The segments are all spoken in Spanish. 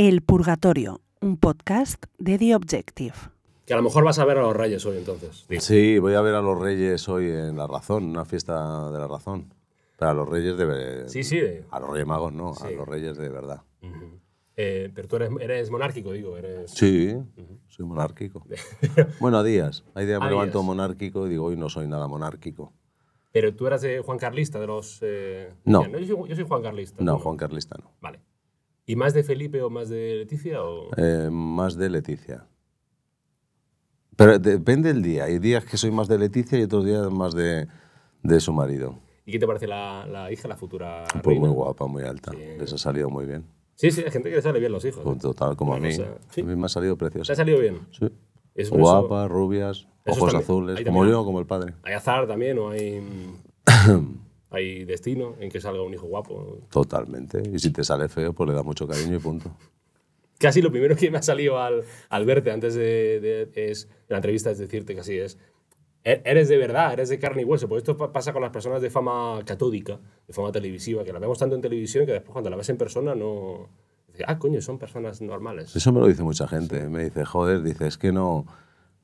El Purgatorio, un podcast de The Objective. Que a lo mejor vas a ver a los Reyes hoy entonces. Sí, voy a ver a los Reyes hoy en La Razón, una fiesta de La Razón. Pero a los Reyes de Sí, sí. de- A los Reyes Magos no, a los Reyes de verdad. Eh, pero tú eres, eres monárquico, digo. Eres... Sí, soy monárquico. bueno, a días. Hay días A me levanto días. monárquico y digo, hoy no soy nada monárquico. Pero tú eras de Juan Carlista, de los... eh, No. Yo, soy, yo soy Juan Carlista. No, ¿tú Juan Carlista no. Vale. ¿Y más de Felipe o más de Leticia? O... Eh, más de Leticia. Pero depende del día. Hay días que soy más de Leticia y otros días más de, de su marido. ¿Y qué te parece la, la hija, la futura Pues reina? muy guapa, muy alta. Sí. Les ha salido muy bien. Sí, sí, hay gente que le sale bien los hijos. Pues Total, como Bueno, a mí. o sea, sí. A mí me ha salido ¿Te ha preciosa. salido bien? Sí. Es Guapa, rubias, ojos también- azules, como yo, como el padre. ¿Hay azar también o hay, hay destino en que salga un hijo guapo? Totalmente. Y si te sale feo, pues le da mucho cariño y punto. Casi lo primero que me ha salido al, al verte antes de, de- es, de la entrevista es decirte que así es. "E- Eres de verdad, eres de carne y hueso. Pues esto pa- pasa con las personas de fama catódica, de fama televisiva, que la vemos tanto en televisión que después cuando la ves en persona no... dices, ah, coño, son personas normales. Eso me lo dice mucha gente. Me dice, joder, dice, es que no,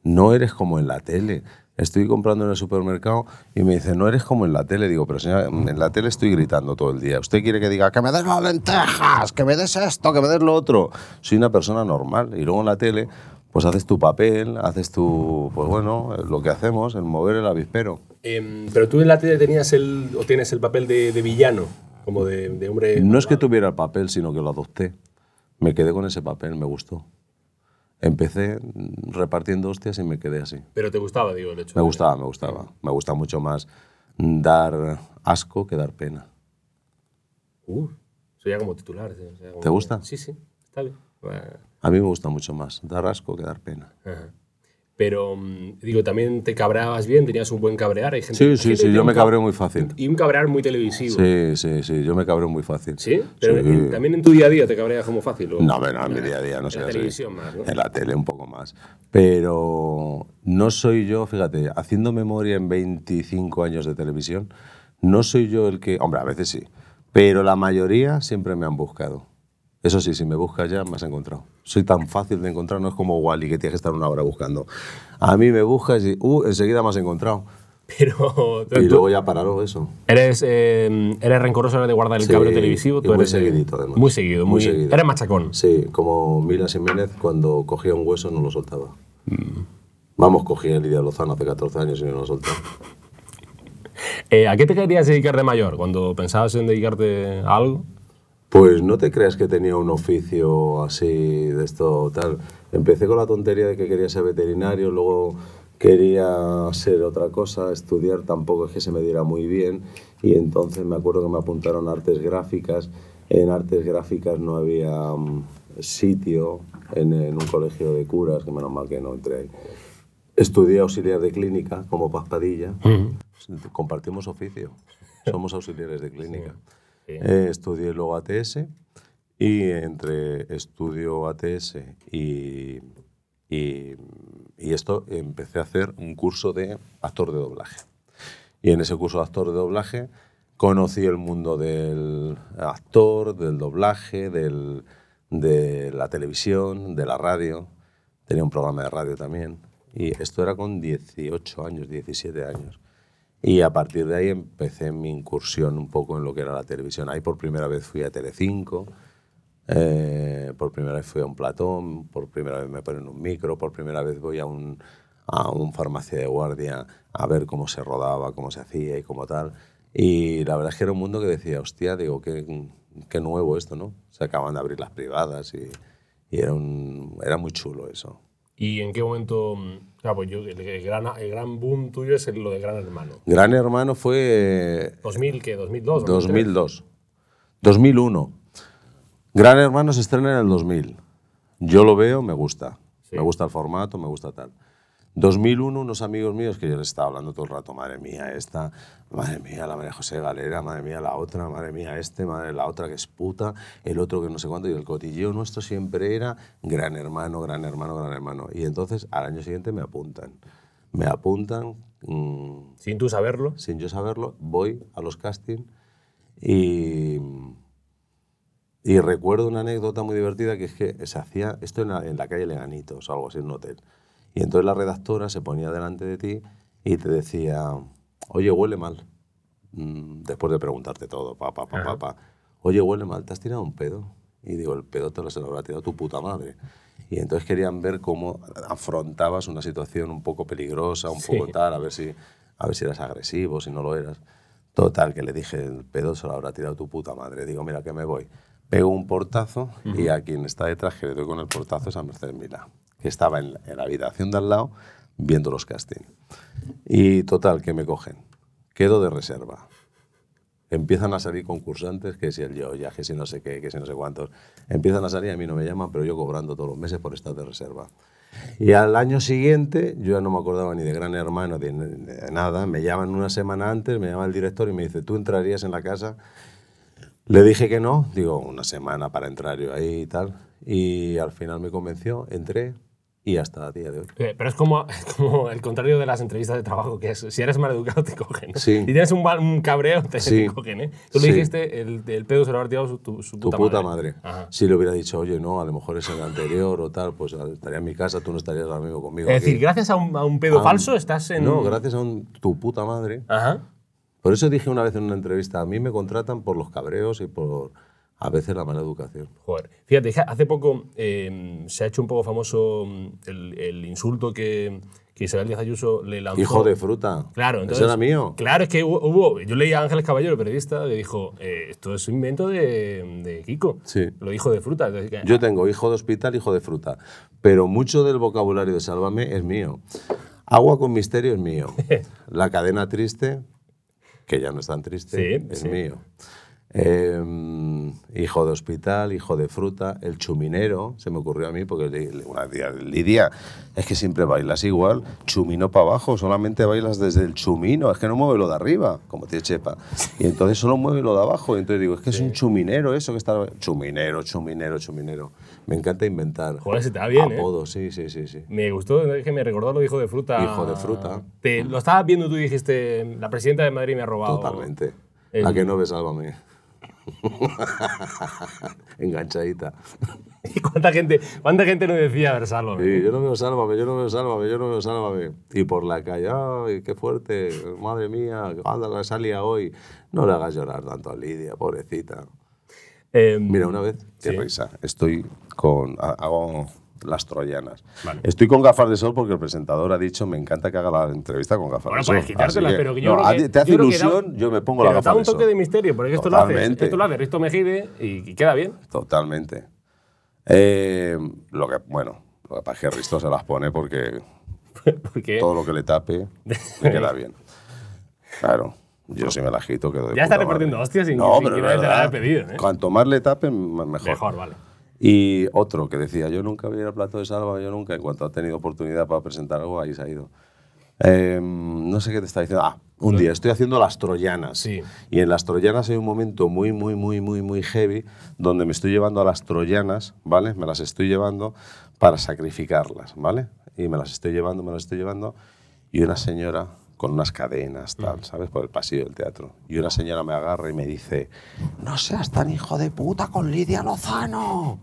no eres como en la tele. Estoy comprando en el supermercado y me dice, no eres como en la tele. Digo, pero señora, en la tele estoy gritando todo el día. Usted quiere que diga, que me des las lentejas, que me des esto, que me des lo otro. Soy una persona normal. Y luego en la tele, pues haces tu papel, haces tu, pues bueno, lo que hacemos, el mover el avispero. Em, pero tú en la tele tenías el, o tienes el papel de, de villano, como de, de hombre... No es que tuviera el papel, sino que lo adopté. Me quedé con ese papel, me gustó. Empecé repartiendo hostias y me quedé así. Pero te gustaba, digo, el hecho Me de- gustaba, me gustaba. Me gusta mucho más dar asco que dar pena. Uh, soy ya como titular. o sea, como- ¿Te gusta? Sí, sí, está bien. A mí me gusta mucho más dar asco que dar pena. Ajá. Pero, mm, digo, también te cabreabas bien, tenías un buen cabrear. Hay gente, Sí, hay sí, gente sí, yo me cab- cabreo muy fácil. Y un cabrear muy televisivo. Sí, sí, sí, yo me cabreo muy fácil. ¿Sí? Pero Sí. en- también en tu día a día te cabreas como fácil. ¿o? No, bueno, en mi día a día no En soy la así. televisión más, ¿no? En la tele un poco más. Pero no soy yo, fíjate, haciendo memoria en 25 años de televisión, no soy yo el que... Hombre, a veces sí. Pero la mayoría siempre me han buscado. Eso sí, si me buscas ya, me has encontrado. Soy tan fácil de encontrar, no es como Wally, que tienes que estar una hora buscando. A mí me buscas y, uh, enseguida me has encontrado. Pero Y luego ya pararlo eso. eres, eh, eres rencoroso de guardar el Sí, cabreo televisivo. Tú muy eres de- seguidito, además. Muy seguido, muy, Muy seguido. Eres machacón. Sí, como Mila Jiménez cuando cogía un hueso no lo soltaba. Vamos, cogía Lidia Lozano hace 14 años y no lo soltaba. Eh, ¿A qué te querías dedicar de mayor? Cuando pensabas en dedicarte a algo. Pues no te creas que tenía un oficio así de esto tal. Empecé con la tontería de que quería ser veterinario, luego quería ser otra cosa, estudiar tampoco es que se me diera muy bien y entonces me acuerdo que me apuntaron a artes gráficas. En artes gráficas no había mm, sitio en, en un colegio de curas, que menos mal que no entré ahí. Estudié auxiliar de clínica como Paspadilla. Compartimos oficio. Somos auxiliares de clínica. Sí. Eh, estudié luego ATS y entre estudio ATS y, y, esto empecé a hacer un curso de actor de doblaje. Y en ese curso de actor de doblaje conocí el mundo del actor, del doblaje, del, de la televisión, de la radio. Tenía un programa de radio también. Y esto era con 18 años, 17 años. Y a partir de ahí empecé mi incursión un poco en lo que era la televisión. Ahí por primera vez fui a Telecinco, eh, por primera vez fui a un platón, por primera vez me ponen un micro, por primera vez voy a un, a un farmacia de guardia a ver cómo se rodaba, cómo se hacía y cómo tal. Y la verdad es que era un mundo que decía, hostia, digo, qué, qué nuevo esto, ¿no? Se acaban de abrir las privadas y, y era, un, era muy chulo eso. ¿Y en qué momento? mm, Claro, pues yo, el, el gran, el gran boom tuyo es el- lo de Gran Hermano. Gran Hermano fue ¿2000 qué? ¿2002? 2002. 2001. Gran Hermano se estrena en el 2000. Yo lo veo, me gusta. Sí. Me gusta el formato, me gusta tal. 2001, unos amigos míos que yo les estaba hablando todo el rato, madre mía, esta, madre mía, la María José Galera, madre mía, la otra, madre mía, este, madre la otra que es puta, el otro que no sé cuánto, y el cotilleo nuestro siempre era gran hermano, gran hermano, gran hermano. Y entonces al año siguiente me apuntan. Me apuntan, mm, Sin tú saberlo. sin yo saberlo, voy a los castings y, Y recuerdo una anécdota muy divertida que es que se hacía esto en la, en la calle Leganitos, algo así, en un hotel. Y entonces la redactora se ponía delante de ti y te decía, oye, huele mal. Mm, Después de preguntarte todo, pa, pa, pa, pa, pa. Oye, huele mal, ¿te has tirado un pedo? Y digo, el pedo te lo se lo habrá tirado tu puta madre. Y entonces querían ver cómo afrontabas una situación un poco peligrosa, un Sí. poco tal, a ver si, a ver si eras agresivo, si no lo eras. Total, que le dije, el pedo se lo habrá tirado tu puta madre. Digo, mira, que me voy. Pego un portazo y a quien está detrás que le doy con el portazo es a Mercedes Milá, estaba en en la habitación de al lado viendo los castings. Y total, que me cogen. Quedo de reserva. Empiezan a salir concursantes, que si el yo, ya, que si no sé qué, que si no sé cuántos. Empiezan a salir, a mí no me llaman, pero yo cobrando todos los meses por estar de reserva. Y al año siguiente, yo ya no me acordaba ni de Gran Hermano, de, de nada. Me llaman una semana antes, me llama el director y me dice, ¿tú entrarías en la casa? Le dije que no, digo, una semana para entrar yo ahí y tal. Y al final me convenció, entré y hasta el día de hoy. Eh, Pero es como, como el contrario de las entrevistas de trabajo, que es si eres mal educado te cogen. Sí. Si tienes un, mal- un cabreo te, Sí. te cogen. ¿eh? Tú le Sí. dijiste, el, el pedo se lo habrá tirado su, tu, su Tu puta, puta madre. madre. Si le hubiera dicho, oye, no, a lo mejor es el anterior o tal, pues estaría en mi casa, tú no estarías mismo conmigo. Es decir, aquí. gracias a un, a un pedo Ah, falso estás en... No, gracias a un, tu puta madre. Ajá. Por eso dije una vez en una entrevista, a mí me contratan por los cabreos y por a veces la mala educación. Joder. Fíjate, que hace poco eh, se ha hecho un poco famoso mm, el, el insulto que, que Isabel Díaz Ayuso le lanzó. Hijo de fruta. Claro, entonces. Eso era mío. Claro, es que hubo. hubo- yo leí a Ángeles Caballero, periodista, le dijo: eh, Esto es un invento de, de Kiko. Sí. Lo dijo de fruta. Entonces, que- Yo tengo hijo de hospital, hijo de fruta. Pero mucho del vocabulario de Sálvame es mío. Agua con misterio es mío. La cadena triste, que ya no es tan triste, Sí, es sí. mío. Eh, hijo de hospital, hijo de fruta, el chuminero, se me ocurrió a mí porque una día, Lidia, es que siempre bailas igual, chumino para abajo, solamente bailas desde el chumino, es que no mueve lo de arriba, como tiene Chepa. Y entonces solo mueve lo de abajo, y entonces digo, es que es un chuminero eso que está... Chuminero, chuminero, chuminero. Me encanta inventar. Joder, se te da bien, ¿eh? Apodos, sí, sí, sí, sí. Me gustó, es que me recordó lo de hijo de fruta. Hijo de fruta. Te, lo estabas viendo tú y dijiste: La presidenta de Madrid me ha robado. Totalmente. el- La que no ves, sálvame. Enganchadita. ¿Y cuánta gente, cuánta gente no decía Versalo? Sí, yo no veo sálvame, yo no veo sálvame, yo no veo sálvame. Y por la calle, ay, qué fuerte, madre mía, anda la salía hoy. No le hagas llorar tanto a Lidia, pobrecita. Eh, Mira, una vez, qué Sí. risa, estoy con, ha- hago las troyanas. Vale. Estoy con gafas de sol porque el presentador ha dicho, me encanta que haga la entrevista con gafas Bueno, de sol. puedes quitártelas, que, pero que yo no, creo que- ¿Te hace yo que da- ilusión? yo me pongo la da gafa un de sol. toque de misterio, porque esto lo hace, Totalmente. esto lo hace Risto Mejide y, y queda bien. Totalmente. Eh, lo que, bueno, lo que pasa es que Risto se las pone porque todo lo que le tape le queda bien. Claro, yo si me la quito quedo de Ya está repartiendo madre. hostias sin no, que pero te la pedido, ¿eh? Cuanto más le tapen, mejor. mejor, vale. Y otro que decía, yo nunca voy a ir al plato de salva, yo nunca, en cuanto ha tenido oportunidad para presentar algo, ahí se ha ido. Eh, no sé qué te está diciendo. Ah, un día estoy haciendo las troyanas. Sí. Y en las troyanas hay un momento muy, muy, muy, muy, muy heavy donde me estoy llevando a las troyanas, ¿vale? Me las estoy llevando para sacrificarlas, ¿vale? Y me las estoy llevando, me las estoy llevando. Y una señora con unas cadenas, tal, ¿sabes? Por el pasillo del teatro. Y una señora me agarra y me dice, no seas tan hijo de puta con Lidia Lozano.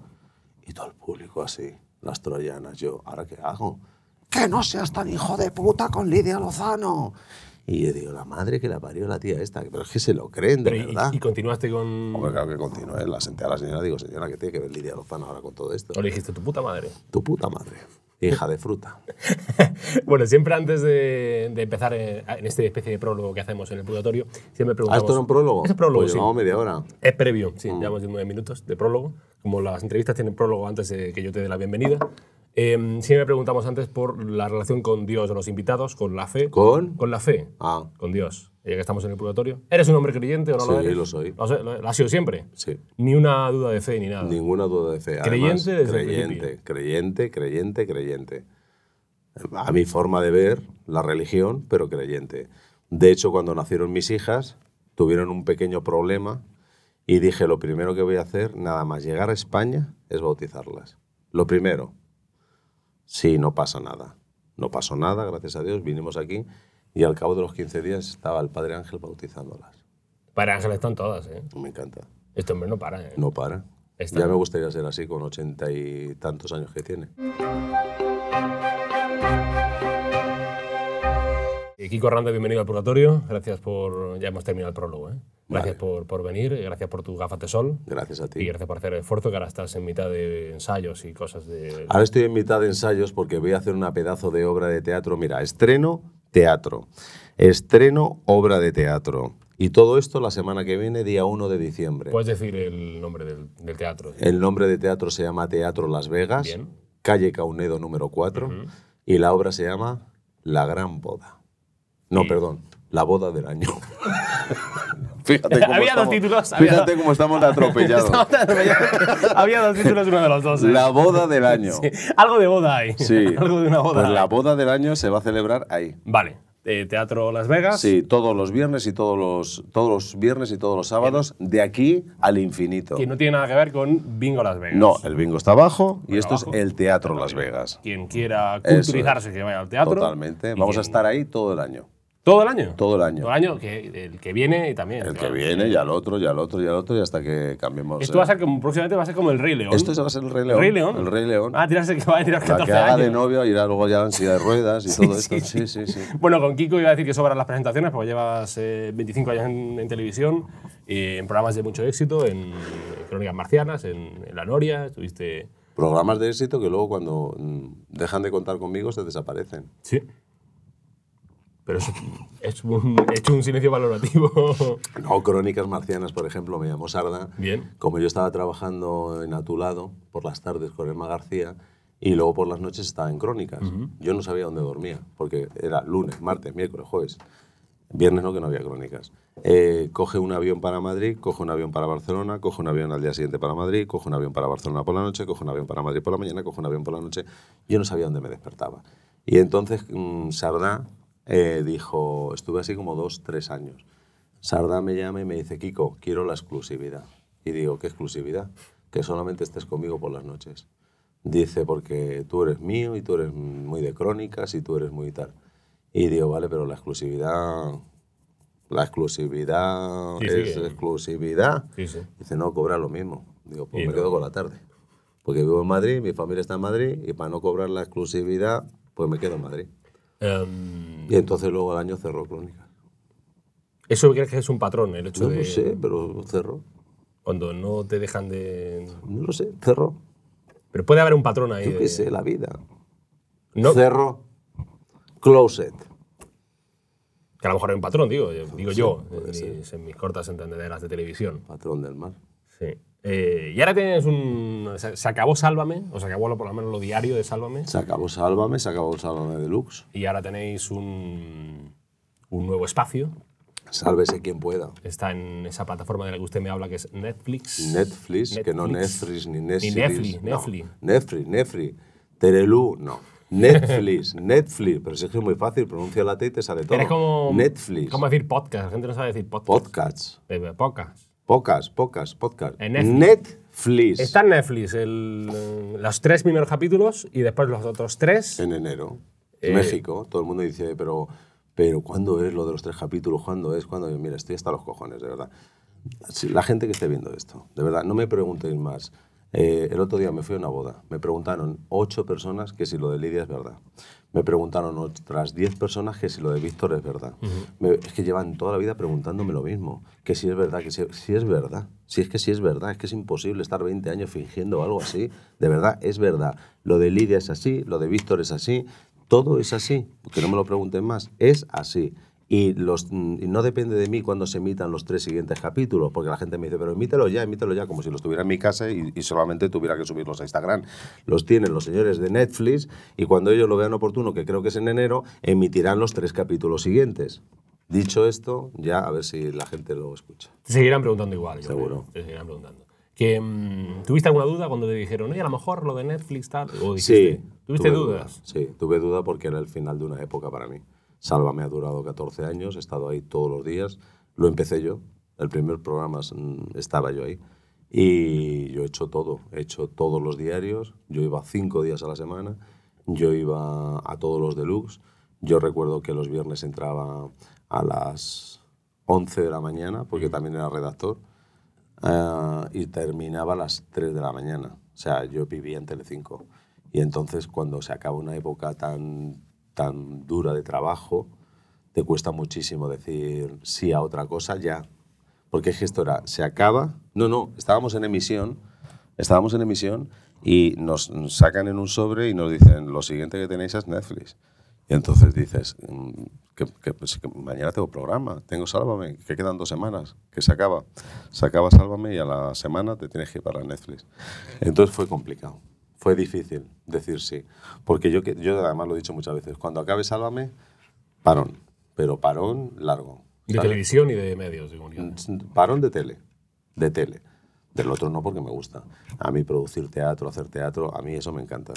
Y todo el público así, las troyanas, yo, ¿ahora qué hago? Que no seas tan hijo de puta con Lidia Lozano. Y yo digo, la madre que la parió la tía esta, pero es que se lo creen, de Pero verdad. y, continuaste con. Hombre, claro que continúe. La senté a la señora, digo, señora, ¿qué tiene que ver Lidia Lozano ahora con todo esto? O le dijiste tu puta madre. Tu puta madre, hija de fruta. bueno, siempre antes de, de empezar eh, en esta especie de prólogo que hacemos en el purgatorio, siempre ¿Ah, preguntamos. esto era un prólogo? Es prólogo, pues sí. llevamos media hora. Es previo, sí, Mm. llevamos nueve minutos de prólogo. Como las entrevistas tienen prólogo antes de que yo te dé la bienvenida. Eh, siempre preguntamos antes por la relación con Dios de los invitados, con la fe. ¿Con? Con la fe. Ah, Con Dios. Ya que estamos en el purgatorio. ¿Eres un hombre creyente o no lo Sí, eres? lo soy. ¿Lo, has- lo has sido siempre? sí. Ni una duda de fe ni nada. Ninguna duda de fe. Además, Creyente desde el creyente, principio. creyente, creyente, creyente. A mi forma de ver la religión, pero creyente. De hecho, cuando nacieron mis hijas, tuvieron un pequeño problema y dije, lo primero que voy a hacer, nada más llegar a España, es bautizarlas. Lo primero. Sí, no pasa nada. No pasó nada, gracias a Dios, vinimos aquí y al cabo de los 15 días estaba el Padre Ángel bautizándolas. Para Ángel están todas, ¿eh? Me encanta. Este hombre no para, ¿eh? No para. Está. Ya me gustaría ser así con ochenta y tantos años que tiene. Eh, Kiko Hernández, bienvenido al Purgatorio. Gracias por. Ya hemos terminado el prólogo, ¿eh? Gracias por, por venir, gracias por tu gafas de sol Gracias a y ti. gracias por hacer el esfuerzo, que ahora estás en mitad de ensayos y cosas de. Ahora estoy en mitad de ensayos porque voy a hacer una pedazo de obra de teatro. Mira, estreno, teatro. Estreno, obra de teatro. Y todo esto la semana que viene, día 1 de diciembre. Puedes decir el nombre del, del teatro. El nombre de teatro se llama Teatro Las Vegas, Bien. calle Caunedo número 4, y la obra se llama La Gran Boda. No, perdón, La Boda del Año. fíjate cómo Había dos estamos, títulos, había Fíjate dos- cómo estamos de atropellados. Había dos títulos, uno de los dos. ¿eh? La Boda del Año. Sí, Algo de boda hay. Sí. Algo de una boda. Pues la boda del año se va a celebrar ahí. Vale. Eh, Teatro Las Vegas. Sí, todos los viernes y todos los, todos los viernes y todos los sábados, de aquí al infinito. Que no tiene nada que ver con Bingo Las Vegas. No, el bingo está abajo y esto abajo. es el Teatro Las Vegas. Quien quiera culturizarse, que vaya al teatro. Totalmente. Vamos a quien- estar ahí todo el año. ¿Todo el año? Todo el año. Todo el año, que el que viene y también. El que claro. viene, y al otro, y al otro, y al otro, y hasta que cambiemos. Esto va a eh. ser como, próximamente va a ser como el Rey León. Esto va a ser el Rey León. ¿Rey León? El Rey León. Ah, tirarse que va a tirar la 14 que haga años. de novio irá luego ya en silla de ruedas y todo esto. Sí, sí, sí. Bueno, con Kiko iba a decir que sobran las presentaciones, porque llevas eh, 25 años en, en televisión, y en programas de mucho éxito, en, en Crónicas Marcianas, en, en La Noria, estuviste... Programas de éxito que luego cuando mm, dejan de contar conmigo se desaparecen. Sí. Pero es, es un, he hecho un silencio valorativo. No, Crónicas Marcianas, por ejemplo, me llamó Sarda. Bien. Como yo estaba trabajando en A tu lado por las tardes con Emma García y luego por las noches estaba en Crónicas. Yo no sabía dónde dormía, porque era lunes, martes, miércoles, jueves. Viernes no, que no había crónicas. Eh, coge un avión para Madrid, coge un avión para Barcelona, coge un avión al día siguiente para Madrid, coge un avión para Barcelona por la noche, coge un avión para Madrid por la mañana, coge un avión por la noche. Yo no sabía dónde me despertaba. Y entonces mm, Sardá eh, dijo, estuve así como dos, tres años. Sardá me llama y me dice, Kiko, quiero la exclusividad. Y digo, ¿qué exclusividad? Que solamente estés conmigo por las noches. Dice, porque tú eres mío y tú eres muy de crónicas y tú eres muy tal. Y digo, vale, pero la exclusividad... La exclusividad Sí, sí, es exclusividad. Sí, sí. Dice, no, cobra lo mismo. Digo, pues Y me no. quedo con la tarde. Porque vivo en Madrid, mi familia está en Madrid y para no cobrar la exclusividad, pues me quedo en Madrid. Em, Y entonces luego al año cerró Crónicas. ¿Eso crees que es un patrón, el hecho No de lo sé, pero cerró. cuando no te dejan de... No lo sé, cerró. Pero puede haber un patrón ahí. Yo de- qué sé, la vida. No, Cerró. Closet. que a lo mejor hay un patrón, digo, digo yo, en mis, en mis cortas entendederas de televisión. Patrón del mar. Sí. Eh, y ahora tienes un... Se, se acabó Sálvame, o se acabó lo- por lo menos lo diario de Sálvame, Se acabó Sálvame, se acabó Sálvame Deluxe. y ahora tenéis un, un nuevo espacio. Sálvese quien pueda. Está en esa plataforma de la que usted me habla, que es Netflix. Netflix, que no Netflix. Netflix ni Ni Netflix. Netflix, no. Netflix. Netflix, Netflix. Terelú, no. Netflix, Netflix. Pero si es que es muy fácil, pronuncia la T y te sale todo. Eres como... Netflix. ¿Cómo decir podcast? La gente no sabe decir podcast. Podcasts. Eh, podcast. Pocas, pocas, podcast. En Netflix. Netflix. Está en Netflix el, eh, los tres primeros capítulos y después los otros tres. En enero. Eh, México. Todo el mundo dice, pero, pero ¿cuándo es lo de los tres capítulos? ¿Cuándo es? ¿Cuándo? Mira, estoy hasta los cojones, de verdad. La gente que esté viendo esto, de verdad, no me preguntéis más. Eh, el otro día me fui a una boda. Me preguntaron ocho personas que si lo de Lidia es verdad. Me preguntaron otras diez personas que si lo de Víctor es verdad. Me- es que llevan toda la vida preguntándome lo mismo. Que si es verdad, que si, si es verdad. Si es que si es verdad, es que es imposible estar 20 años fingiendo algo así. De verdad, es verdad. Lo de Lidia es así, lo de Víctor es así. Todo es así. Que no me lo pregunten más. Es así. Y, los, y no depende de mí cuando se emitan los tres siguientes capítulos, porque la gente me dice, pero emítelo ya, emítelo ya, como si los tuviera en mi casa y, y solamente tuviera que subirlos a Instagram. Los tienen los señores de Netflix y cuando ellos lo vean oportuno, que creo que es en enero, emitirán los tres capítulos siguientes. Dicho esto, ya a ver si la gente lo escucha. Te seguirán preguntando igual. yo Seguro. Te seguirán preguntando. Que, mm, ¿Tuviste alguna duda cuando te dijeron, oye, a lo mejor lo de Netflix tal? O Sí. dijiste, ¿Tuviste tuve dudas? Sí, tuve duda porque era el final de una época para mí. Salva me ha durado 14 años, he estado ahí todos los días. Lo empecé yo, el primer programa mm, estaba yo ahí. Y yo he hecho todo, he hecho todos los diarios. Yo iba cinco días a la semana, yo iba a todos los deluxe. Yo recuerdo que los viernes entraba a las 11 de la mañana, porque también era redactor ah, y terminaba a las 3 de la mañana. O sea, yo vivía en Telecinco. Y entonces cuando se acaba una época tan, tan dura de trabajo, te cuesta muchísimo decir sí a otra cosa ya. Porque es que esto era, se acaba, no, no, estábamos en emisión, estábamos en emisión y nos sacan en un sobre y nos dicen, lo siguiente que tenéis es Netflix. Y entonces dices, mm, que, pues, que mañana tengo programa, tengo Sálvame, que quedan dos semanas, que se acaba. Se acaba Sálvame y a la semana te tienes que ir para Netflix. Entonces fue complicado, fue difícil decir sí. Porque yo, yo además lo he dicho muchas veces, cuando acabe Sálvame, parón, pero parón largo. De ¿sabes? televisión y de medios de comunicación. Parón de tele, de tele. Del otro no porque me gusta. A mí producir teatro, hacer teatro, a mí eso me encanta.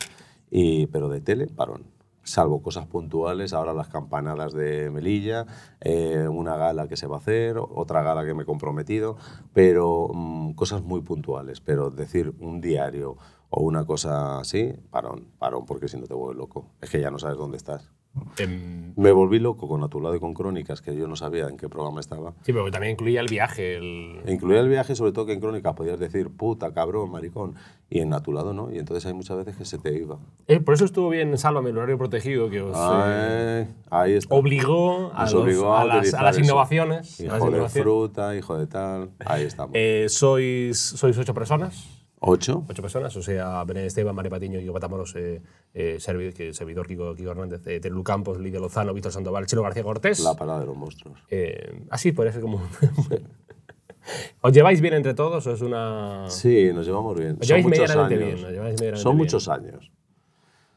Y, pero de tele, parón. Salvo cosas puntuales, ahora las campanadas de Melilla, eh, una gala que se va a hacer, otra gala que me he comprometido, pero mm, cosas muy puntuales. Pero decir un diario o una cosa así, parón, parón, porque si no te vuelves loco. Es que ya no sabes dónde estás. Em, Me volví loco con A tu lado y con Crónicas, que yo no sabía en qué programa estaba. sí, pero también incluía el viaje. El... Incluía el viaje, sobre todo que en Crónicas podías decir puta, cabrón, maricón, y en A tu lado no, y entonces hay muchas veces que se te iba. Eh, por eso estuvo bien Sálvame, el horario protegido, que os eh, Ay, ahí está. obligó, a, los- obligó a a las, a las innovaciones. a las Hijo de innovaciones. fruta, hijo de tal, ahí estamos. Eh, sois, sois ocho personas. ¿Ocho? Ocho personas, o sea, Belén Esteban, María Patiño, Diego Patamoros, eh, eh, servi- que- servidor Kiko, Kiko Hernández, eh, Terelu Campos, Lidia Lozano, Víctor Sandoval, Chelo García Cortés. La parada de los monstruos. Eh, así podría ser como. ¿Os lleváis bien entre todos o es una.? Sí, nos llevamos bien. Os Son muchos años. bien, os lleváis medianamente Son bien. muchos años.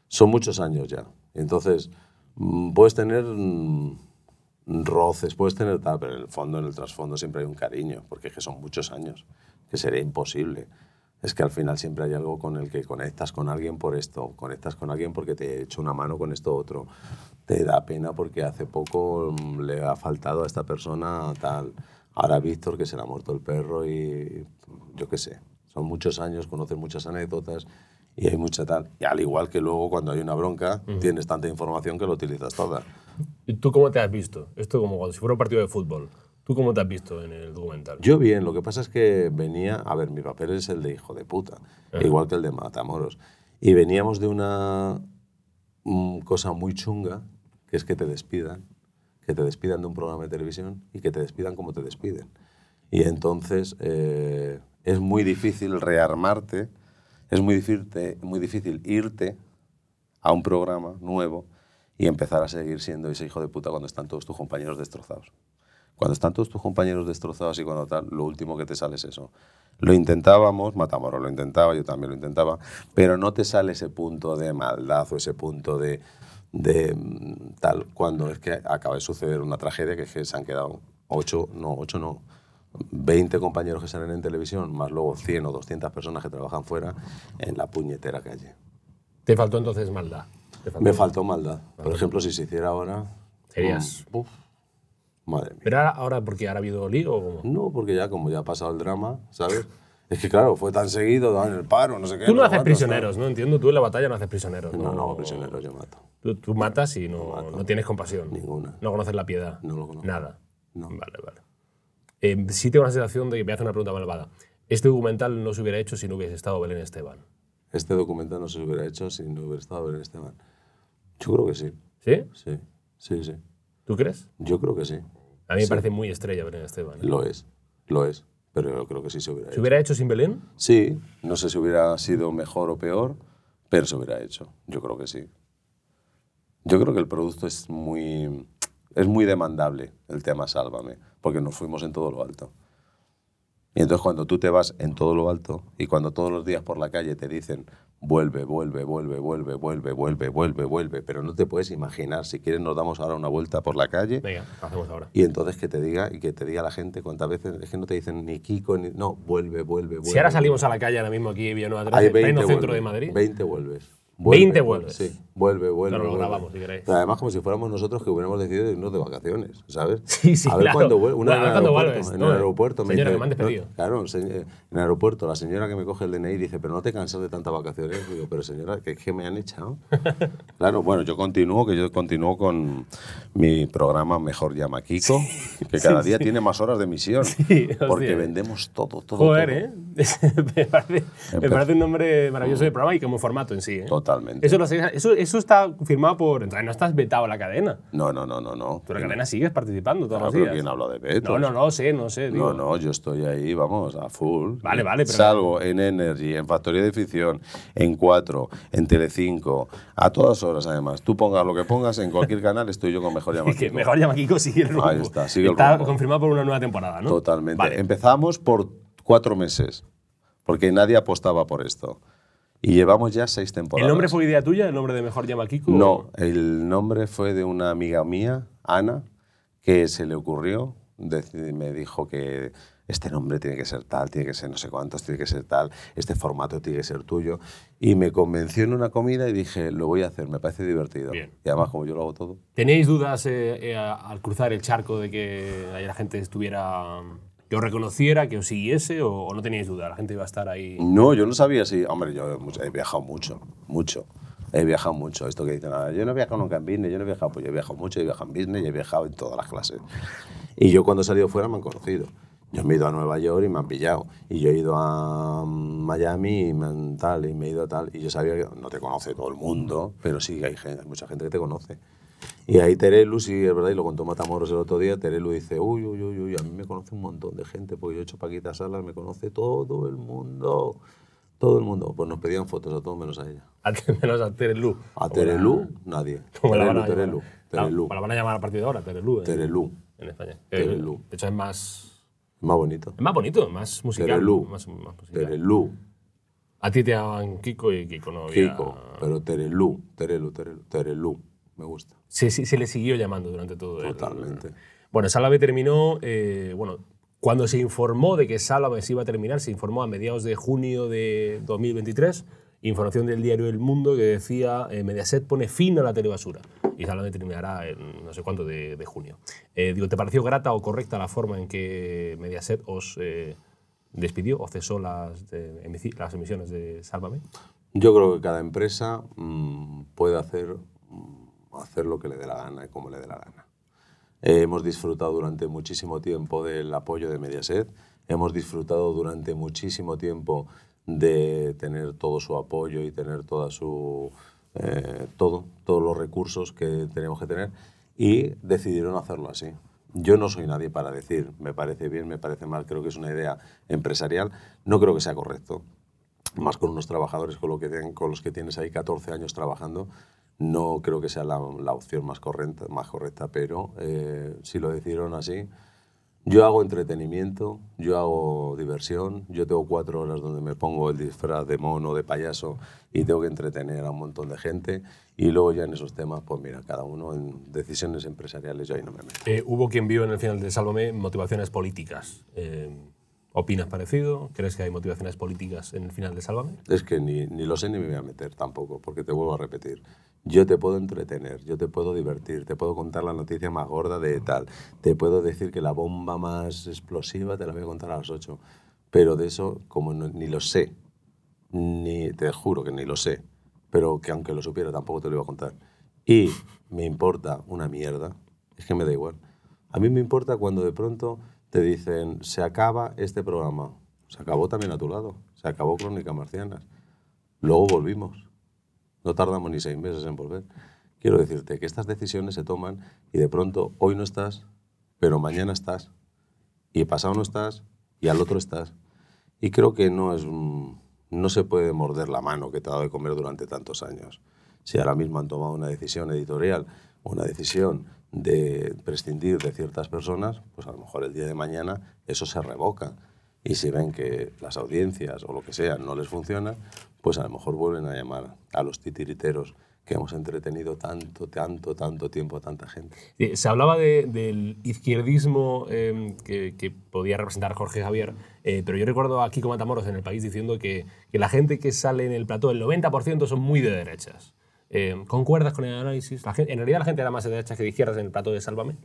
Son muchos años ya. Entonces, mm, puedes tener mm, roces, puedes tener tal, pero en el fondo, en el trasfondo, siempre hay un cariño, porque es que son muchos años, que sería imposible. Es que al final siempre hay algo con el que conectas con alguien por esto, conectas con alguien porque te he hecho una mano con esto otro. Te da pena porque hace poco mm, le ha faltado a esta persona tal. Ahora Víctor, que se le ha muerto el perro y yo qué sé. Son muchos años, conoces muchas anécdotas y hay mucha tal. Y al igual que luego cuando hay una bronca, tienes tanta información que lo utilizas toda. ¿Y tú cómo te has visto? Esto como cuando si fuera un partido de fútbol. ¿Tú cómo te has visto en el documental? Yo bien, lo que pasa es que venía, a ver, mi papel es el de hijo de puta, igual que el de Matamoros. Y veníamos de una mm, cosa muy chunga, que es que te despidan, que te despidan de un programa de televisión y que te despidan como te despiden. Y entonces eh, es muy difícil rearmarte, es muy difícil, muy difícil irte a un programa nuevo y empezar a seguir siendo ese hijo de puta cuando están todos tus compañeros destrozados. Cuando están todos tus compañeros destrozados y cuando tal, lo último que te sale es eso. Lo intentábamos, Matamoros lo intentaba, yo también lo intentaba, pero no te sale ese punto de maldad o ese punto de, de mm, tal, cuando es que acaba de suceder una tragedia que es que se han quedado ocho, no, ocho no, 20 compañeros que salen en televisión, más luego 100 o 200 personas que trabajan fuera en la puñetera calle. ¿Te faltó entonces maldad? ¿Te faltó Me faltó maldad. Por ejemplo, si se hiciera ahora... Serías- mm, madre mía. ¿Pero ahora, porque ahora ha habido lío o cómo? No, porque ya como ya ha pasado el drama, ¿sabes? Es que claro, fue tan seguido, daban el paro, no sé qué. Tú no haces cuántos, prisioneros, ¿no? Entiendo, tú en la batalla no haces prisioneros. tal. No, no hago prisioneros, yo mato. Tú, tú matas y no, no tienes compasión. Ninguna. No conoces la piedad. No lo conozco. Nada. No. Vale, vale. Eh, sí tengo la sensación de que me hace una pregunta malvada. Este documental no se hubiera hecho si no hubiese estado Belén Esteban. Este documental no se hubiera hecho si no hubiera estado Belén Esteban. Yo creo que sí. ¿Sí? Sí, sí, sí. ¿Tú crees? Yo creo que sí. A mí me parece muy estrella Belén Esteban. ¿eh? Lo es, lo es. Pero yo creo que sí se hubiera ¿Se hecho. hubiera hecho sin Belén? Sí, no sé si hubiera sido mejor o peor, pero se hubiera hecho. Yo creo que sí. Yo creo que el producto es muy, es muy demandable, el tema Sálvame, porque nos fuimos en todo lo alto. Y entonces cuando tú te vas en todo lo alto y cuando todos los días por la calle te dicen Vuelve, vuelve, vuelve, vuelve, vuelve, vuelve, vuelve, vuelve. Pero no te puedes imaginar. Si quieres, nos damos ahora una vuelta por la calle. Venga, hacemos ahora. Y entonces que te diga y que te diga la gente cuántas veces. Es que no te dicen ni Kiko ni. No, vuelve, vuelve, vuelve. Si ahora salimos a la calle ahora mismo aquí en Villanueva, centro de Madrid. 20 vuelves. Vuelve, 20 vuelves. Sí vuelve, vuelve. Claro, lo vuelve. grabamos, si queréis. Pero además, como si fuéramos nosotros que hubiéramos decidido irnos de vacaciones, ¿sabes? Sí, sí, A ver claro. cuándo vuelve. Una Bueno, en el vuelves, en el aeropuerto me Señora, dice, que me han despedido. no, claro, en el aeropuerto, la señora que me coge el DNI dice, pero no te cansas de tantas vacaciones. Digo, pero señora, ¿qué, qué me han echado? claro, bueno, yo continúo, que yo continúo con mi programa Mejor Llama Kiko, que cada día tiene más horas de emisión. Sí, porque vendemos todo, todo. Joder, todo. ¿eh? me, parece, me parece un nombre maravilloso de programa y como formato en sí. ¿eh? Totalmente. Eso, lo eso, eso está firmado por. Entonces no estás vetado la cadena. No, no, no, no, no. Tú en la cadena sigues participando todos No, los pero días. ¿quién habla de vetos? No, no, no sé, no sé. digo. No, no, yo estoy ahí, vamos, a full. Vale, vale, pero- Salgo en Energy, en Factoría de Ficción, en 4, en Telecinco, a todas horas además. Tú pongas lo que pongas, en cualquier canal estoy yo con Mejor Llama Kiko. mejor llama Kiko sigue el rumbo. Ahí está, sigue el Está rumbo. confirmado por una nueva temporada, ¿no? Totalmente. Vale. Empezamos por cuatro meses, porque nadie apostaba por esto. Y llevamos ya seis temporadas. ¿El nombre fue idea tuya, el nombre de Mejor Llama Kiko? No, el nombre fue de una amiga mía, Ana, que se le ocurrió, me dijo que este nombre tiene que ser tal, tiene que ser no sé cuántos, tiene que ser tal, este formato tiene que ser tuyo. Y me convenció en una comida y dije, lo voy a hacer, me parece divertido. Bien. Y además, como yo lo hago todo, ¿Tenéis dudas eh, eh, al cruzar el charco de que la gente estuviera. Que os reconociera, que os siguiese o, o no teníais duda? La gente iba a estar ahí. No, yo no sabía si. Hombre, yo he viajado mucho, mucho. He viajado mucho. Esto que dicen, "Ah, yo no he viajado nunca en business, yo no he viajado, pues yo he viajado mucho, he viajado en business he viajado en todas las clases. Y yo cuando he salido fuera me han conocido. Yo me he ido a Nueva York y me han pillado. Y yo he ido a Miami y me han tal, y me he ido a tal. Y yo sabía que no te conoce todo el mundo, pero sí hay, hay mucha gente que te conoce. Y ahí Terelu, sí, es verdad, y lo contó Matamoros el otro día, Terelu dice, uy, uy, uy, uy, a mí me conoce un montón de gente, porque yo he hecho Paquita Salas, me conoce todo el mundo, todo el mundo. Pues nos pedían fotos a todos menos a ella. A- Menos a Terelu. A Terelu, nadie. Como la van Terelu, a Terelu. La, Terelu, la van a llamar a partir de ahora, Terelu. Terelu. En España. Eh, Terelu. De hecho, es más. Más bonito. Es más bonito, más musical. Terelu. Más, más musical. Terelu, A ti te llaman Kiko y Kiko no había- Kiko, pero Terelu, Terelu, Terelu, Terelu, me gusta. Sí, sí, se le siguió llamando durante todo el- Totalmente. Bueno, Sálvame terminó, eh, bueno, cuando se informó de que Sálvame se iba a terminar, se informó a mediados de junio de 2023, información del diario El Mundo que decía eh, Mediaset pone fin a la telebasura y Sálvame terminará en no sé cuánto de, de junio. Eh, digo, ¿te pareció grata o correcta la forma en que Mediaset os eh, despidió o cesó las, de- emici- las emisiones de Sálvame? Yo creo que cada empresa mm, puede hacer, hacer lo que le dé la gana y como le dé la gana. Eh, hemos disfrutado durante muchísimo tiempo del apoyo de Mediaset, hemos disfrutado durante muchísimo tiempo de tener todo su apoyo y tener toda su, eh, todo, todos los recursos que tenemos que tener y decidieron hacerlo así. Yo no soy nadie para decir, me parece bien, me parece mal, creo que es una idea empresarial, no creo que sea correcto más con unos trabajadores con, lo que tienen- con los que tienes ahí 14 años trabajando, no creo que sea la, opción más correcta, más correcta pero eh, si lo decidieron así, yo hago entretenimiento, yo hago diversión, yo tengo cuatro horas donde me pongo el disfraz de mono, de payaso y tengo que entretener a un montón de gente y luego ya en esos temas, pues mira, cada uno en decisiones empresariales yo ahí no me meto. Eh, hubo quien vio en el final de Sálvame motivaciones políticas. Eh, ¿Opinas parecido? ¿Crees que hay motivaciones políticas en el final de Sálvame? Es que ni, ni lo sé ni me voy a meter tampoco, porque te vuelvo a repetir. Yo te puedo entretener, yo te puedo divertir, te puedo contar la noticia más gorda de tal, te puedo decir que la bomba más explosiva te la voy a contar a las 8, pero de eso, como no- ni lo sé, ni te juro que ni lo sé, pero que aunque lo supiera tampoco te lo iba a contar. Y me importa una mierda, es que me da igual. A mí me importa cuando de pronto te dicen, se acaba este programa. Se acabó también a tu lado, se acabó Crónicas Marcianas. Luego volvimos. No tardamos ni seis meses en volver. Quiero decirte que estas decisiones se toman y de pronto hoy no estás, pero mañana estás. Y pasado no estás y al otro estás. Y creo que no es no se puede morder la mano que te ha dado de comer durante tantos años. Si ahora mismo han tomado una decisión editorial, una decisión de prescindir de ciertas personas, pues a lo mejor el día de mañana eso se revoca. Y si ven que las audiencias o lo que sea no les funciona, pues a lo mejor vuelven a llamar a los titiriteros que hemos entretenido tanto, tanto, tanto tiempo a tanta gente. Eh, Se hablaba de- del izquierdismo eh, que, que podía representar Jorge Javier, eh, pero yo recuerdo a Kiko Matamoros en El País diciendo que, que la gente que sale en el plató, el 90% son muy de derechas. Eh, ¿Concuerdas con el análisis? La gente- en realidad la gente era más de derechas que de izquierdas en el plato de Sálvame.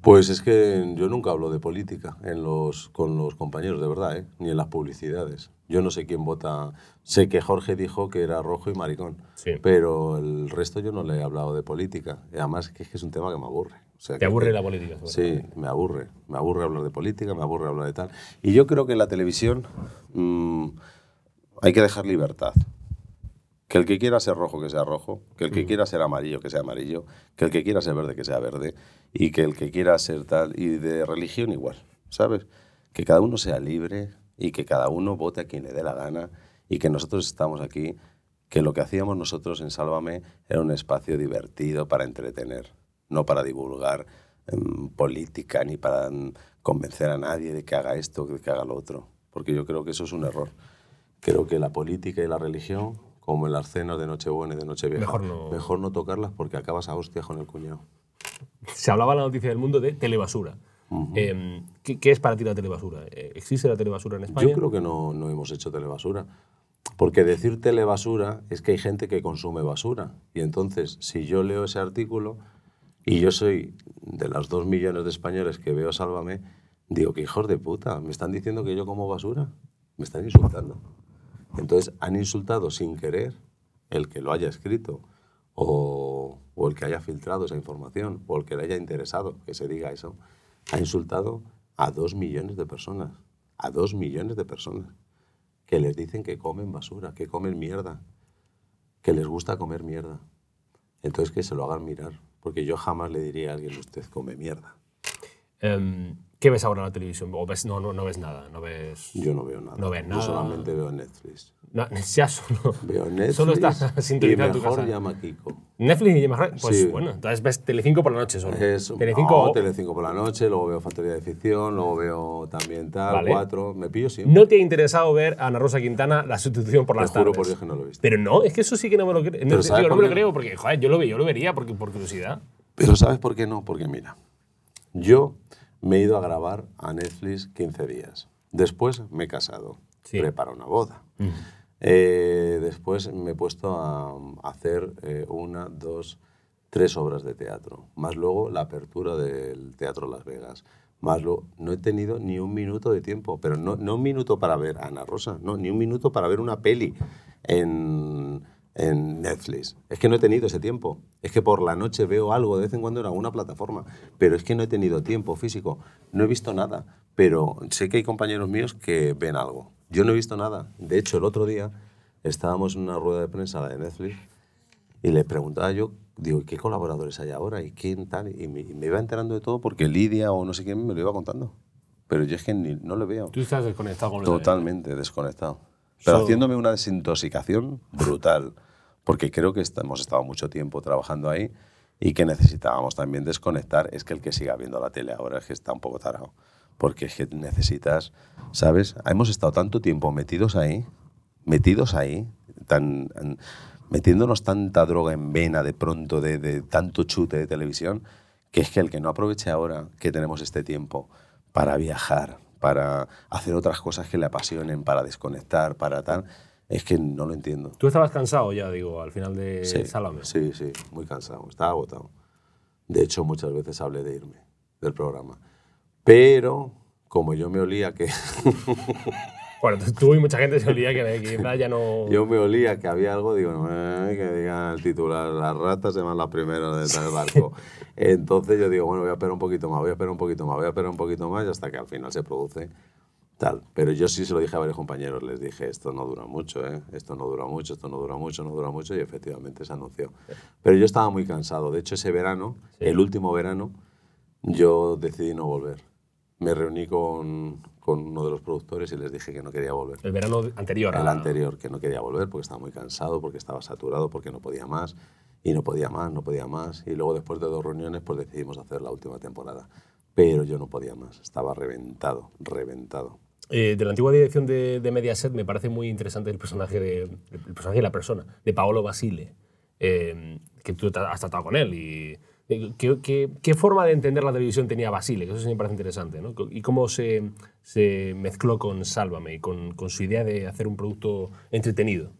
Pues es que yo nunca hablo de política en los, con los compañeros, de verdad, ¿eh? ni en las publicidades. Yo no sé quién vota. Sé que Jorge dijo que era rojo y maricón, Sí. pero el resto yo no le he hablado de política. Y además que es que es un tema que me aburre. O sea, ¿Te que- aburre la política? Sí, me aburre. Me aburre hablar de política, me aburre hablar de tal. Y yo creo que en la televisión mm, hay que dejar libertad. Que el que quiera ser rojo, que sea rojo. Que el que quiera ser amarillo, que sea amarillo. Que el que quiera ser verde, que sea verde. Y que el que quiera ser tal. Y de religión igual, ¿sabes? Que cada uno sea libre y que cada uno vote a quien le dé la gana. Y que nosotros estamos aquí. Que lo que hacíamos nosotros en Sálvame era un espacio divertido para entretener, no para divulgar em, política ni para mm, convencer a nadie de que haga esto, de que haga lo otro. Porque yo creo que eso es un error. Creo que la política y la religión, como en las cenas de Nochebuena y de Nochevieja, Mejor no- mejor no tocarlas porque acabas a hostias con el cuñado. Se hablaba en la noticia del mundo de telebasura. Eh, ¿qué, qué es para ti la telebasura? Eh, ¿Existe la telebasura en España? Yo creo que no, no hemos hecho telebasura. Porque decir telebasura es que hay gente que consume basura. Y entonces, si yo leo ese artículo y yo soy de las dos millones de españoles que veo Sálvame, digo que hijos de puta, me están diciendo que yo como basura. Me están insultando. Entonces, han insultado sin querer el que lo haya escrito o, el que haya filtrado esa información o el que le haya interesado que se diga eso. Ha insultado a dos millones de personas. A dos millones de personas que les dicen que comen basura, que comen mierda, que les gusta comer mierda. Entonces que se lo hagan mirar, porque yo jamás le diría a alguien, usted come mierda. Em, ¿Qué ves ahora en la televisión? ¿O ves, no, no, no ves nada. No ves. Yo no veo nada. No ves nada. Yo solamente veo Netflix. No, ya solo. Veo Netflix Solo estás sintonizado tu casa. llama Kiko. Netflix y Gemma Pues Sí. bueno, entonces ves Telecinco por la noche solo. Es, Telecinco. no, Telecinco por la noche, luego veo Factoría de Ficción, luego veo también tal, Vale. cuatro. Me pillo siempre. ¿No te ha interesado ver a Ana Rosa Quintana la sustitución por Te las juro tardes? por Dios que no lo he visto. Pero no, es que eso sí que no me lo creo. No, Pero ¿sabes digo, no me lo creo porque, joder, yo lo, yo lo vería porque, por curiosidad. Pero ¿sabes por qué no? Porque mira, yo me he ido a grabar a Netflix 15 días. Después me he casado, Sí. preparo una boda. Eh, después me he puesto a, a hacer eh, una, dos, tres obras de teatro. Más luego la apertura del Teatro Las Vegas. Más luego, no he tenido ni un minuto de tiempo, pero no, no un minuto para ver a Ana Rosa, no, ni un minuto para ver una peli en, en Netflix. Es que no he tenido ese tiempo. Es que por la noche veo algo de vez en cuando en alguna plataforma, pero es que no he tenido tiempo físico. No he visto nada, pero sé que hay compañeros míos que ven algo. Yo no he visto nada. De hecho, el otro día estábamos en una rueda de prensa la de Netflix y le preguntaba yo, digo, ¿qué colaboradores hay ahora? ¿Y quién tal? Y me, y me iba enterando de todo porque Lidia o no sé quién me lo iba contando. Pero yo es que ni- no lo veo. Tú estás desconectado con Totalmente desconectado. Pero So- haciéndome una desintoxicación brutal, porque creo que hemos estado mucho tiempo trabajando ahí y que necesitábamos también desconectar. Es que el que siga viendo la tele ahora es que está un poco tarado, porque es que necesitas, ¿sabes? Hemos estado tanto tiempo metidos ahí, metidos ahí, tan, metiéndonos tanta droga en vena de pronto, de, de tanto chute de televisión, que es que el que no aproveche ahora que tenemos este tiempo para viajar, para hacer otras cosas que le apasionen, para desconectar, para tal, es que no lo entiendo. Tú estabas cansado ya, digo, al final de Sí, sí, sí, muy cansado, estaba agotado. De hecho, muchas veces hablé de irme del programa. Pero, como yo me olía que, Bueno, tú- y mucha gente se olvida que, ya no... yo me olía que había algo, digo, "Ay, que diga el titular, las ratas se van las primeras de tal barco. Entonces yo digo, bueno, voy a esperar un poquito más, voy a esperar un poquito más, voy a esperar un poquito más y hasta que al final se produce tal. Pero yo sí se lo dije a varios compañeros, les dije, esto no dura mucho, ¿eh? esto no dura mucho, esto no dura mucho, no dura mucho y efectivamente se anunció. Pero yo estaba muy cansado. De hecho, ese verano, el último verano, yo decidí no volver. Me reuní con, con uno de los productores y les dije que no quería volver. El verano anterior. El anterior, que no quería volver porque estaba muy cansado, porque estaba saturado, porque no podía más. Y no podía más, no podía más. Y luego después de dos reuniones, pues decidimos hacer la última temporada. Pero yo no podía más, estaba reventado, reventado. Eh, de la antigua dirección de, de Mediaset me parece muy interesante el personaje de, el personaje de la persona, de Paolo Basile, eh, que tú has tratado con él. Y, eh, ¿qué, forma de entender la televisión tenía Basile? Eso sí me parece interesante. ¿no? Y cómo se, mezcló con Sálvame y con su idea de hacer un producto entretenido.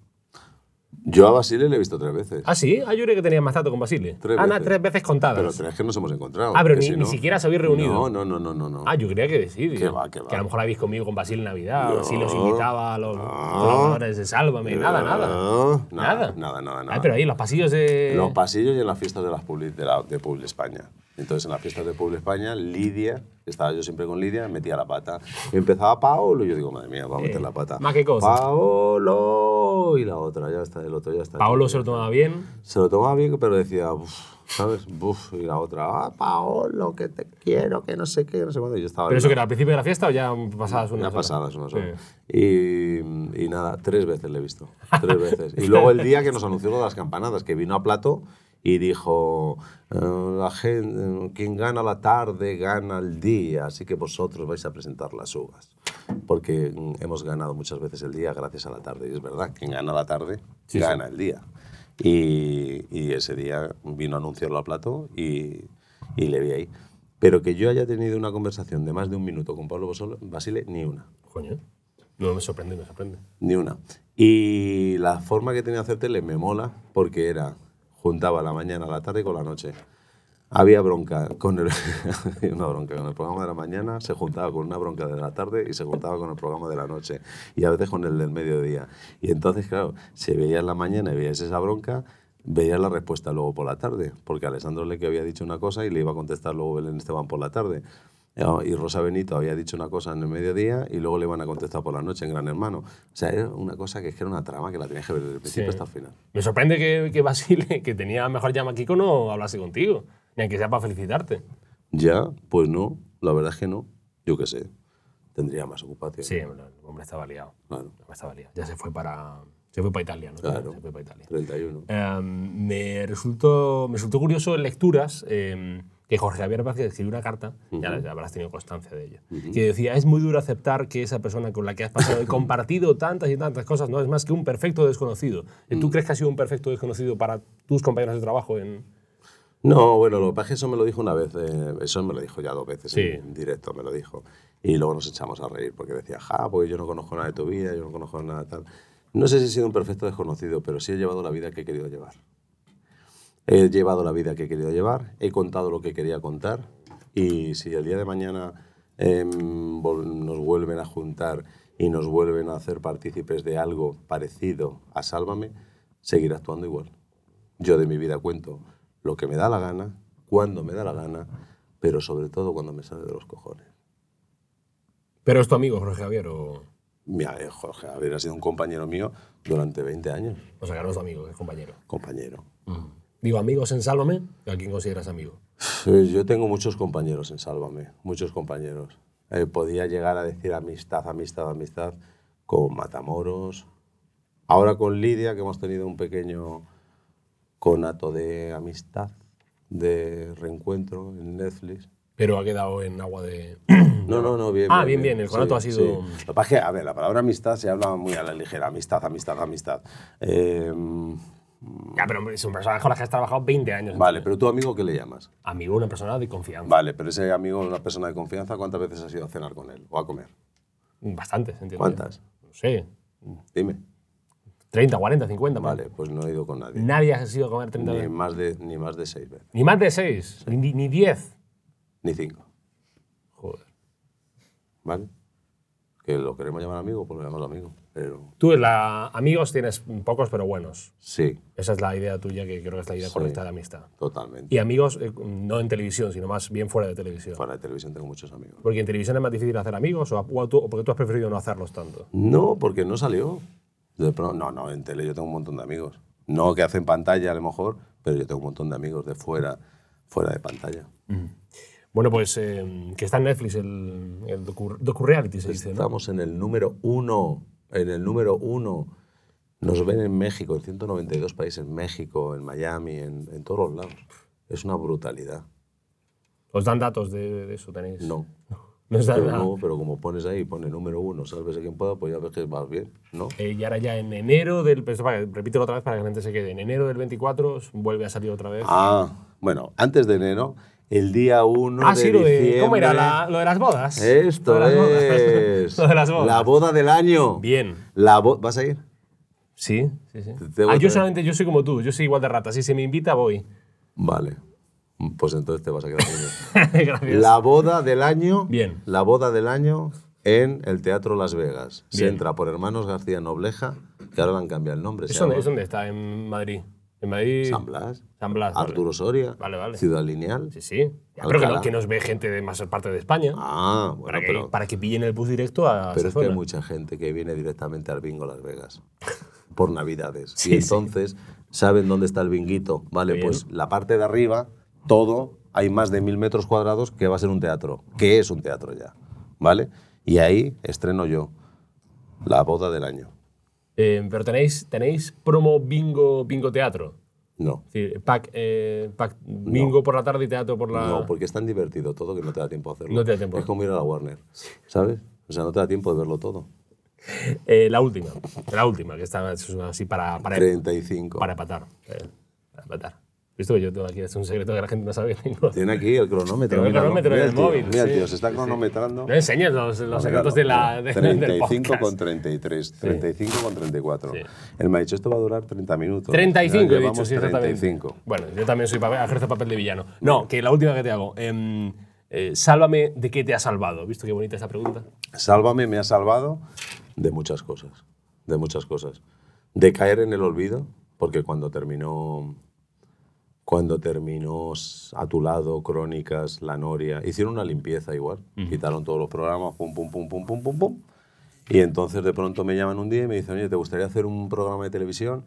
Yo a Basile le he visto tres veces. Ah, sí. Ah, yo creía que tenía más trato con Basile. Tres ah, nada, veces. tres veces contadas. Pero tres que nos hemos encontrado. Ah, pero ni- si ni no- siquiera os habéis reunido. No, no, no, no, no. no. Ah, yo creía que sí. Que va, que va. Que a lo mejor habéis comido con Basile en Navidad. No. Basile os invitaba a los No. colaboradores de Sálvame. Nada, nada. Nada. Nada, nada, nada. Ah, pero ahí los pasillos de. Los pasillos y en las fiestas de, las Publi, de, la, de Publi España. Entonces, en las fiestas de Publi España, Lidia, estaba yo siempre con Lidia, metía la pata. Y empezaba Paolo, y yo digo, madre mía, va a meter la pata. más que cosa. Paolo, y la otra, ya está, el otro ya está. Paolo se lo tomaba bien. Se lo tomaba bien, pero decía, "Uf", ¿sabes? Y la otra, ah, Paolo, que te quiero, que no sé qué, no sé cuándo. Y yo estaba ¿Pero eso que era al principio de la fiesta o ya pasadas unas Ya horas? pasadas unas Sí. Y, y nada, tres veces le he visto. Tres veces. Y luego el día que nos anunció lo de las campanadas, que vino a plato y dijo, eh, la gente, quien gana la tarde gana el día, así que vosotros vais a presentar las uvas. Porque mm, hemos ganado muchas veces el día gracias a la tarde. Y es verdad, quien gana la tarde Sí, gana el día. Y, y ese día vino a anunciarlo a plato y, y le vi ahí. Pero que yo haya tenido una conversación de más de un minuto con Pablo Basile, ni una. Coño. No me sorprende, me sorprende. Ni una. Y la forma que tenía de hacer tele me mola porque era, juntaba la mañana, la tarde con la noche. Había bronca con el, una bronca con el programa de la mañana, se juntaba con una bronca de la tarde y se juntaba con el programa de la noche y a veces con el del mediodía. Y entonces, claro, se veía en la mañana y veías esa bronca, veías la respuesta luego por la tarde, porque Alessandro Leque había dicho una cosa y le iba a contestar luego Belén Esteban por la tarde. Y Rosa Benito había dicho una cosa en el mediodía y luego le iban a contestar por la noche en Gran Hermano. O sea, era una cosa que es que era una trama que la tenías que ver desde el principio Sí. hasta el final. Me sorprende que, que Basile, que tenía mejor llama Kiko, no hablase contigo. Ni aunque sea para felicitarte. Ya, pues no, la verdad es que no. Yo qué sé, tendría más ocupación. Sí, el hombre estaba liado. Claro, estaba liado. Ya se fue para, se fue para Italia, ¿no? Claro. Se fue para Italia. 31. Eh, me, resultó, me resultó curioso en lecturas eh, que Jorge Javier Vázquez escribió una carta, ya, ya habrás tenido constancia de ello, que decía, es muy duro aceptar que esa persona con la que has pasado y compartido tantas y tantas cosas no es más que un perfecto desconocido. Mm. ¿Tú crees que ha sido un perfecto desconocido para tus compañeros de trabajo? En... No, bueno, lo que pasa es que eso me lo dijo una vez, eh, eso me lo dijo ya dos veces Sí. en directo, me lo dijo. Y luego nos echamos a reír porque decía, ja, porque yo no conozco nada de tu vida, yo no conozco nada de tal. No sé si he sido un perfecto desconocido, pero sí he llevado la vida que he querido llevar. He llevado la vida que he querido llevar, he contado lo que quería contar y si el día de mañana vol- nos vuelven a juntar y nos vuelven a hacer partícipes de algo parecido a Sálvame, seguiré actuando igual. Yo de mi vida cuento lo que me da la gana, cuando me da la gana, pero sobre todo cuando me sale de los cojones. ¿Pero es tu amigo Jorge Javier o, Mira, eh, Jorge Javier ha sido un compañero mío durante 20 años. o sea, que no es tu amigo, es compañero? Compañero. Digo, amigos en Sálvame, ¿a quién consideras amigo? Sí, Yo tengo muchos compañeros en Sálvame, muchos compañeros. Eh, podía llegar a decir amistad, amistad, amistad con Matamoros. Ahora con Lidia, que hemos tenido un pequeño conato de amistad, de reencuentro en Netflix. Pero ha quedado en agua de... No, no, no, bien. Ah, bien, bien, el conato ha sido- Lo que pasa es que, a ver, la palabra amistad se habla muy a la ligera. Amistad, amistad, amistad. Eh, ya, pero es un personaje con el que has trabajado 20 años. vale, pero tu amigo, ¿qué le llamas? Amigo, una persona de confianza. Vale, pero ese amigo, una persona de confianza, ¿cuántas veces has ido a cenar con él o a comer? Bastantes, entiendo. ¿Cuántas? No sé, Dime. 30, 40, 50. Vale, pues no he ido con nadie. Nadie ha sido a comer 30 Ni veces. más de, ni más de seis veces. Ni más de 6, ni, ni 10. Ni cinco. Joder. ¿Vale? Que lo queremos llamar amigo, pues lo llamamos amigo. Pero Tú, la, amigos, tienes pocos, pero buenos. sí, Esa es la idea tuya, que creo que es la idea Sí. correcta de amistad. totalmente. Y amigos, eh, no en televisión, sino más bien fuera de televisión. Fuera de televisión tengo muchos amigos. Porque en televisión es más difícil hacer amigos o, o tú- o porque tú has preferido no hacerlos tanto. No, porque no salió. De pro- no, no, en tele yo tengo un montón de amigos. No que hacen pantalla a lo mejor, pero yo tengo un montón de amigos de fuera, fuera de pantalla. Bueno, pues eh, que está en Netflix el, el docu, docu-reality, se dice, ¿no? Estamos en el número uno, en el número uno. Nos ven en México, en 192 países, en México, en Miami, en, en todos los lados. Es una brutalidad. ¿Os dan datos de, de eso? ¿Tenéis? No. No dan Pero, no, pero como pones ahí, pone número uno, sálvese quien pueda, pues ya ves que vas bien, ¿no? Eh, y ahora ya en enero del... pues, repítelo otra vez para que la gente se quede. En enero del 24 vuelve a salir otra vez. Ah, bueno, antes de enero, el día 1 Ah, de sí, lo de, diciembre. ¿cómo era? La- lo de las bodas. Esto Lo de las bodas. es lo de las bodas. la boda del año. Bien. La ¿Vas a ir? Sí, sí, sí. Te- te voy Ah, yo solamente, yo soy como tú, yo soy igual de rata. Si se me invita, voy. Vale. Pues entonces te vas a quedar con ello. Gracias. La boda del año. Bien. La boda del año en el Teatro Las Vegas. Se Bien. entra por Hermanos García Nobleja, que ahora le han cambiado el nombre. se ¿Eso es dónde está? En Madrid. En Madrid. San Blas. San Blas, vale. Arturo Soria. Vale, vale. Ciudad Lineal. Sí, sí. Ya, pero que, que nos ve gente de más parte de España. Ah, bueno, para, que, pero, para que pillen el bus directo a. pero es que hay mucha gente que viene directamente al bingo Las Vegas por Navidades. Sí, y sí. entonces saben dónde está el binguito. Vale, Bien. pues la parte de arriba, todo, hay más de mil metros cuadrados que va a ser un teatro, que es un teatro ya. ¿Vale? Y ahí estreno yo la boda del año. Eh, pero tenéis, tenéis promo bingo, bingo teatro. No. Es decir, pack, eh, pack bingo por la tarde y teatro por la. No, porque es tan divertido todo que no te da tiempo a hacerlo. No te da tiempo. Es como ir a la Warner, ¿sabes? O sea, no te da tiempo de verlo todo. Eh, la última. La última, que está es así para, para, 35. para empatar. eh, para empatar. Visto que yo tengo aquí, es un secreto que la gente no sabe. Tiene aquí el cronómetro. Tengo el cronómetro en el móvil, Mira, tío, se está cronometrando. No enseñes los, los secretos de la, de- del 35 podcast. con 33, 35 con 34. Sí. Él me ha dicho, esto va a durar 30 minutos. 35 Ya he dicho, sí, exactamente. 35. Bueno, yo también soy papel, ejerzo papel de villano. No, que la última que te hago. em, eh, sálvame de qué te ha salvado. ¿Visto qué bonita esta pregunta? Sálvame me ha salvado de muchas cosas. De muchas cosas. De caer en el olvido, porque cuando terminó. Cuando terminó A tu lado, Crónicas, La Noria, hicieron una limpieza igual. Quitaron todos los programas, pum, pum, pum, pum, pum, pum, pum. Y entonces de pronto me llaman un día y me dicen, oye, ¿te gustaría hacer un programa de televisión?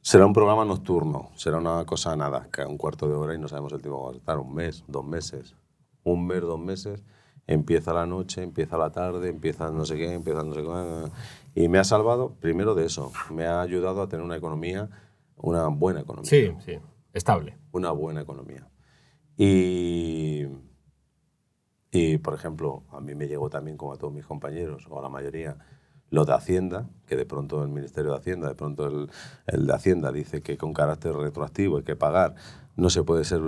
Será un programa nocturno, será una cosa nada, que un cuarto de hora y no sabemos el tiempo que va a estar, un mes, dos meses, un mes, dos meses, empieza la noche, empieza la tarde, empieza no sé qué, empieza no sé qué, y me ha salvado primero de eso, me ha ayudado a tener una economía, una buena economía, Sí, sí. Estable. una buena economía. Y, y, por ejemplo, a mí me llegó también, como a todos mis compañeros, o a la mayoría, lo de Hacienda, que de pronto el Ministerio de Hacienda, de pronto el, el de Hacienda dice que con carácter retroactivo hay que pagar, no se puede ser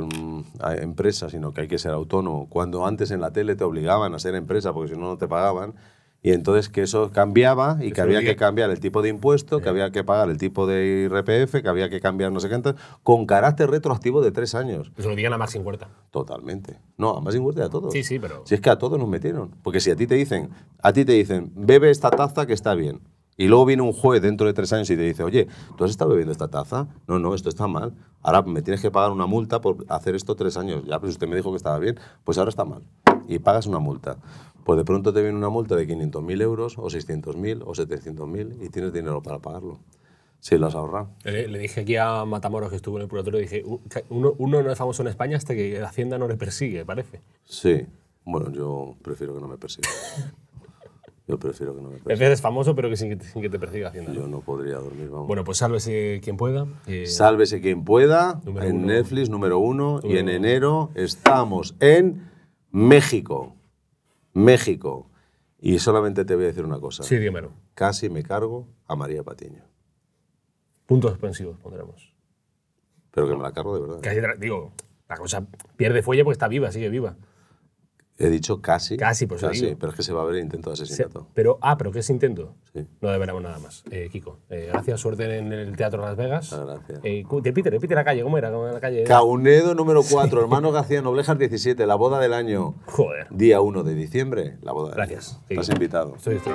empresa, sino que hay que ser autónomo. Cuando antes en la tele te obligaban a ser empresa, porque si no, no te pagaban. Y entonces que eso cambiaba y que había que cambiar el tipo de impuesto, que había que pagar el tipo de IRPF, que había que cambiar no sé qué, entonces, con carácter retroactivo de tres años. Se lo digan a Maxim Huerta. Totalmente. No, a más inmuerte a todos. Sí, sí, pero- Si es que a todos nos metieron. Porque si a ti te dicen, a ti te dicen, bebe esta taza que está bien. Y luego viene un juez dentro de tres años y te dice, oye, ¿tú has estado bebiendo esta taza? No, no, esto está mal. Ahora me tienes que pagar una multa por hacer esto tres años. Ya, pues usted me dijo que estaba bien. Pues ahora está mal. Y pagas una multa. Pues de pronto te viene una multa de 500.000 euros, o 600.000, o 700.000, y tienes dinero para pagarlo. Si lo has ahorrado. Le, le dije aquí a Matamoros que estuvo en el purgatorio, dije, "U- ca- uno, uno no es famoso en España hasta que Hacienda no le persigue, parece. Sí. Bueno, yo prefiero que no me persiga. Yo prefiero que no me persiga. veces es famoso, pero que sin que te, sin que te persiga Hacienda. Yo no podría dormir, vamos. Bueno, pues sálvese quien pueda. eh, Sálvese quien pueda, en uno. Netflix número uno, y en uno. enero estamos en México. México. Y solamente te voy a decir una cosa. sí, dígamelo. Casi me cargo a María Patiño. Puntos suspensivos pondremos. Pero que me la cargo de verdad. Casi, digo, la cosa pierde fuelle porque está viva, sigue viva. He dicho casi. Casi, por eso casi, digo. pero es que se va a ver el intento de Se- asesinato. pero, ah, pero ¿qué es intento? Sí. No deberemos nada más. Eh, Kiko, eh, gracias, suerte en el Teatro Las Vegas. Ah, gracias. Eh, cu- repite, repite la calle, ¿cómo era? ¿Cómo era la calle? Caunedo número 4, hermano García Noblejas 17, la boda del año. Joder. Día 1 de diciembre, la boda del Gracias. año. Sí. Estás invitado. Estoy, estoy.